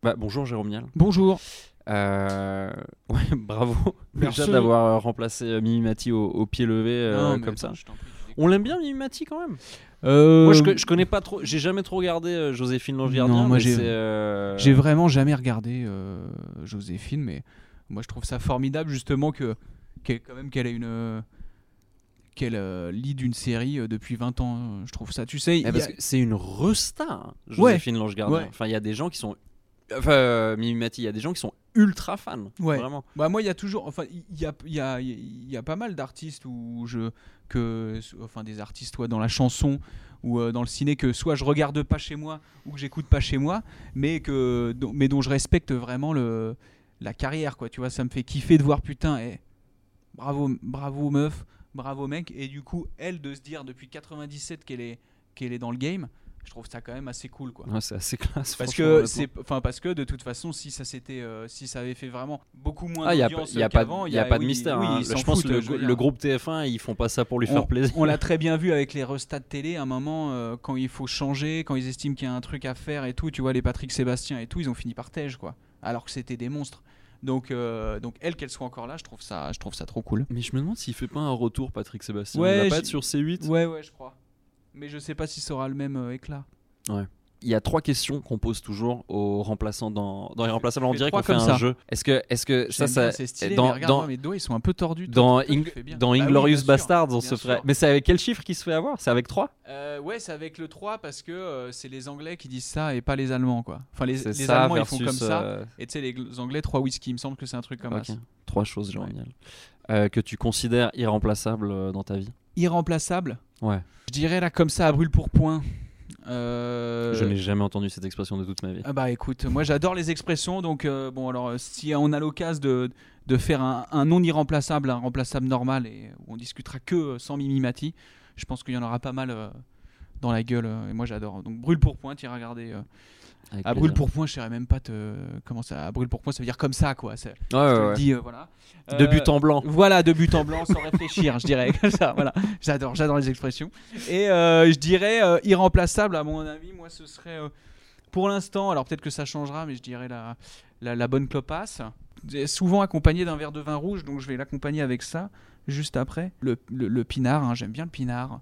Bah, bonjour, Jérôme Niel. Bonjour. Euh, Ouais, <laughs> bravo. <laughs> Merci. Déjà d'avoir euh, remplacé euh, Mimi Mati au, au pied levé euh, Non, comme attends, ça. prie, On l'aime bien Mimi Mati quand même? Euh, Moi je, je connais pas trop, j'ai jamais trop regardé Joséphine Lange Gardien. Non, moi, j'ai- euh, vraiment jamais regardé euh, Joséphine, mais moi je trouve ça formidable justement que qu'elle quand même qu'elle ait une qu'elle euh, lead une série euh, depuis 20 ans. euh, Je trouve ça, tu sais. Eh, a- c'est une resta, hein, Ouais. Joséphine Lange Gardien. Ouais. Enfin, il y a des gens qui sont. Enfin, euh, Mimi Mati, il y a des gens qui sont ultra fans. Ouais. Vraiment. Bah moi il y a toujours enfin il y a y a, y a pas mal d'artistes où je que enfin des artistes soit dans la chanson ou euh, dans le ciné que soit je regarde pas chez moi ou que j'écoute pas chez moi mais que dont- mais dont je respecte vraiment le la carrière quoi tu vois ça me fait kiffer de voir putain eh, bravo bravo meuf bravo mec et du coup elle de se dire depuis 97 qu'elle est qu'elle est dans le game je trouve ça quand même assez cool quoi Ouais, c'est assez classe. parce que c'est enfin parce que de toute façon si ça s'était euh, si ça avait fait vraiment beaucoup moins Ah, il d'audience qu'avant, y a pas de oui, mystère. oui, hein. je pense que le, groupe TF1, ils font pas ça pour lui on, faire plaisir. on l'a très bien vu avec les <laughs> restats de télé à un moment euh, quand il faut changer quand ils estiment qu'il y a un truc à faire et tout tu vois les Patrick Sébastien et tout ils ont fini par tège quoi alors que c'était des monstres donc euh, donc elle qu'elle soit encore là je trouve ça je trouve ça trop cool Mais je me demande s'il fait pas un retour, Patrick Sébastien. Ouais, il va pas sur C8 ouais ouais je crois mais je sais pas si ça aura le même euh, éclat Il y a trois questions qu'on pose toujours aux remplaçants dans, dans les remplaçables. On dirait qu'on fait un ça. jeu. Est-ce que, est-ce que ça, bien, ça, stylé dans, mais regarde dans, mes doigts ils sont un peu tordus dans, Ing- Bah oui, Inglorious Bastards, on se ferait. Mais c'est avec quel chiffre qui se fait avoir? C'est avec 3 Euh, ouais, c'est avec le 3 parce que euh, c'est les Anglais qui disent ça et pas les Allemands quoi. Enfin les, les ça Allemands ils font comme ça euh, et tu sais les gl- Anglais 3 whisky, il me semble que c'est un truc comme ok. ça. Trois choses, Ouais. Euh, que tu considères irremplaçables dans ta vie? Irremplaçable. Ouais. Je dirais là comme ça à brûle pour point. Euh, Je n'ai jamais entendu cette expression de toute ma vie. Ah bah écoute, moi j'adore les expressions, donc euh, bon alors euh, si on a l'occasion de, de faire un, un non irremplaçable, un remplaçable normal et où on discutera que sans mimimati, je pense qu'il y en aura pas mal euh, dans la gueule et moi j'adore. Donc brûle pour point, regarder. euh, Avec à brûle pour point, je saurais même pas te comment ça. À brûle pour point, ça veut dire comme ça quoi. Ouais, je te ouais, ouais. dis, euh, voilà. De Euh, but en blanc. Voilà, de but en blanc, sans réfléchir, je dirais. <laughs> Comme ça, voilà. J'adore, j'adore les expressions. Et euh, je dirais euh, irremplaçable, à mon avis, moi, ce serait euh, pour l'instant, alors peut-être que ça changera, mais je dirais la, la, la bonne clopasse. Souvent accompagné d'un verre de vin rouge, donc je vais l'accompagner avec ça juste après. Le, le, le pinard, hein, j'aime bien le pinard.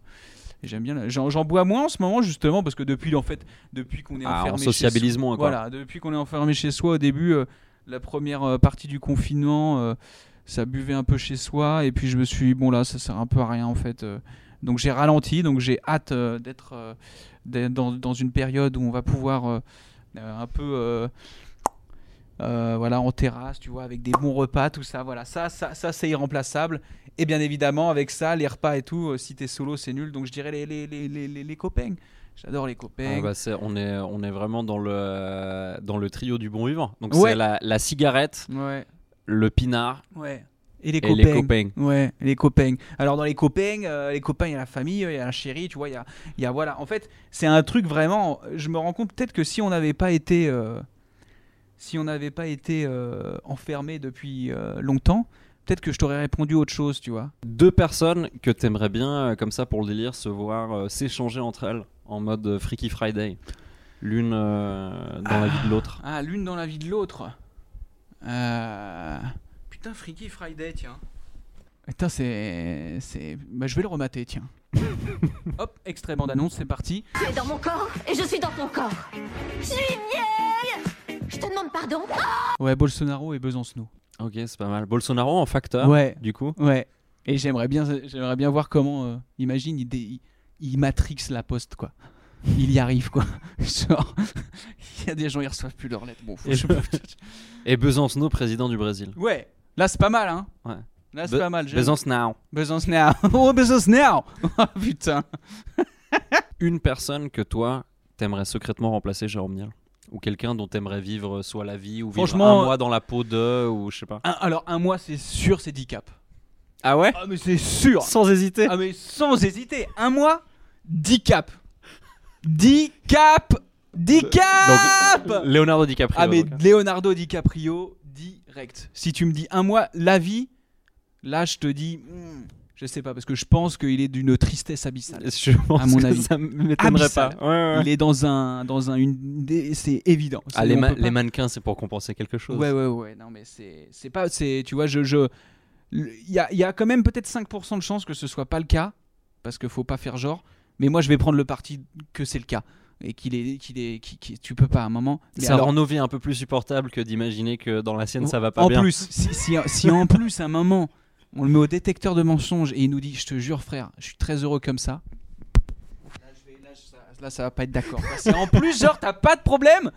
J'aime bien. J'en bois moins en ce moment justement parce que depuis en fait depuis qu'on est Ah, on enfermé sociabilise chez moins, quoi. Voilà, depuis qu'on est enfermé chez soi au début, euh, la première euh, partie du confinement, euh, ça buvait un peu chez soi et puis je me suis dit, bon là ça sert un peu à rien en fait. euh. donc j'ai ralenti, donc j'ai hâte d'être dans, dans une période où on va pouvoir un peu euh, voilà en terrasse, tu vois, avec des bons repas, tout ça. Voilà, ça, ça, ça c'est irremplaçable. Et bien évidemment avec ça, les repas et tout, euh, si t'es solo c'est nul. Donc je dirais les les les les, copains. J'adore les copains. Ah bah, on, est, on est vraiment dans le, dans le trio du bon vivant. Donc Ouais. c'est la, la cigarette, Ouais. le pinard Ouais. Et les et copains. les copains. Ouais, les copains. Alors dans les copains, euh, les copains, il y a la famille, il y a la chérie, tu vois, il y a, il y a voilà. En fait, c'est un truc vraiment. Je me rends compte peut-être que si on n'avait pas été, euh, si on n'avait pas été euh, enfermé depuis euh, longtemps, peut-être que je t'aurais répondu autre chose, tu vois. Deux personnes que t'aimerais bien, euh, comme ça pour le délire, se voir euh, s'échanger entre elles en mode euh, Freaky Friday. L'une euh, dans la vie de l'autre. Ah, l'une dans la vie de l'autre. Euh... Putain, Freaky Friday, tiens. Putain, c'est. c'est... Bah, je vais le remater, tiens. <laughs> Hop, extrait bande-annonce, c'est parti. Tu es dans mon corps et je suis dans ton corps. Je suis vieille te demande pardon. Ouais, Bolsonaro et Besancenot. Ok, c'est pas mal. Bolsonaro en facteur, Ouais. du coup. Ouais. Et j'aimerais bien, j'aimerais bien voir comment. euh, imagine, il, dé- il, il matrix la poste, quoi. Il y arrive, quoi. <laughs> Genre, il y a des gens, ils reçoivent plus leurs lettres. Bon, Et, je- <laughs> et Besancenot, président du Brésil. Ouais, là, c'est pas mal, hein. Ouais. Là, c'est Be- pas mal. Besancenot. Besancenot. <laughs> Oh, Besancenot Oh, putain. Une personne que toi, t'aimerais secrètement remplacer Jérôme Niel Ou quelqu'un dont t'aimerais vivre soit la vie ou vivre Franchement, un mois dans la peau de, ou je sais pas. Un- alors, un mois, c'est sûr, c'est 10 caps. Ah ouais? Ah, mais c'est sûr. Sans hésiter Ah, mais sans hésiter. Un mois, 10 caps. 10 caps 10 caps Leonardo DiCaprio. Ah, mais donc. Leonardo DiCaprio, direct. Si tu me dis un mois, la vie, là, je te dis. hmm, je sais pas, parce que je pense qu'il est d'une tristesse abyssale. Je pense à mon que avis. ça m'étonnerait pas. Ouais, ouais. Il est dans un. Dans un une, c'est évident. Ah, les, on ma- peut pas- les mannequins, c'est pour compenser quelque chose. Ouais, ouais, ouais. Non, mais c'est c'est pas. c'est Tu vois, je. Il y, a, il y a quand même peut-être 5% de chance que ce soit pas le cas, parce qu'il faut pas faire genre. Mais moi, je vais prendre le parti que c'est le cas. Et qu'il est. qu'il est qu'il- qu'il- tu peux pas à un moment. Mais ça alors- rend nos vies un peu plus supportables que d'imaginer que dans la sienne ça va pas en bien. plus, si, si- si en plus, à un moment, on le met au détecteur de mensonges et il nous dit Je te jure, frère, je suis très heureux comme ça. Là, je vais- là, ça, là, ça va pas être d'accord. En plus, genre, t'as pas de problème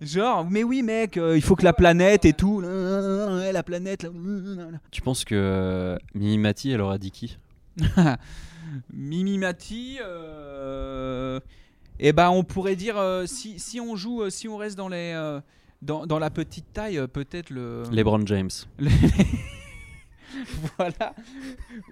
Genre, mais oui, mec, euh, il faut que la planète et tout. La planète. là, Tu penses que euh, Mimi Mati, elle aura dit qui? <laughs> Mimi Mati. euh, Eh ben, on pourrait dire euh, si, si on joue, euh, si on reste dans les. dans, dans la petite taille, peut-être le. LeBron James. <laughs> <laughs> Voilà.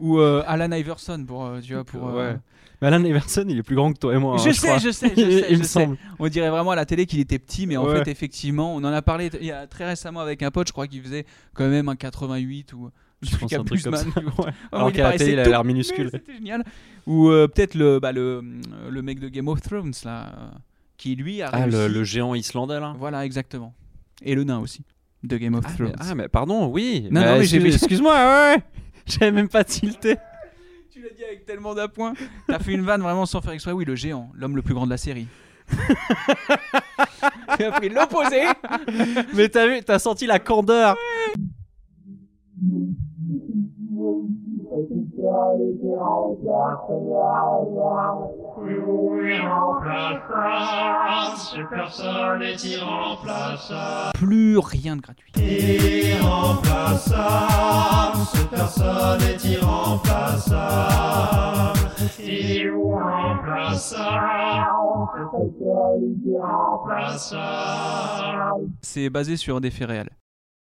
Ou euh, Alan Iverson pour, euh, tu vois, pour. euh, Ouais. Mais Alan Iverson, il est plus grand que toi et moi. Je hein, sais, crois. je sais, je <laughs> sais, il je me sais. semble. On dirait vraiment à la télé qu'il était petit, mais en Ouais. fait, effectivement, on en a parlé il y a très récemment avec un pote, je crois qu'il faisait quand même un 88 ou. Je pense un truc comme ça. <laughs> Ouais. Ouais, Alors qu'à la télé, il a l'air minuscule. C'était génial. Ou euh, peut-être le, bah, le, le mec de Game of Thrones, là, euh, qui lui a Ah, réussi. le, le géant islandais là Voilà, exactement. Et le nain aussi, de Game of ah Thrones. mais, ah, mais pardon, oui. Non, Bah, non, mais j'ai excuse- vu- Excuse-moi, ouais, ouais. <laughs> J'avais même pas tilté. Tu l'as dit avec tellement d'appoint. T'as fait une vanne vraiment sans faire exprès. Oui, le géant, l'homme le plus grand de la série. <laughs> tu as pris l'opposé. Mais t'as vu, t'as senti la candeur. Plus rien de gratuit. C'est basé sur des faits réels.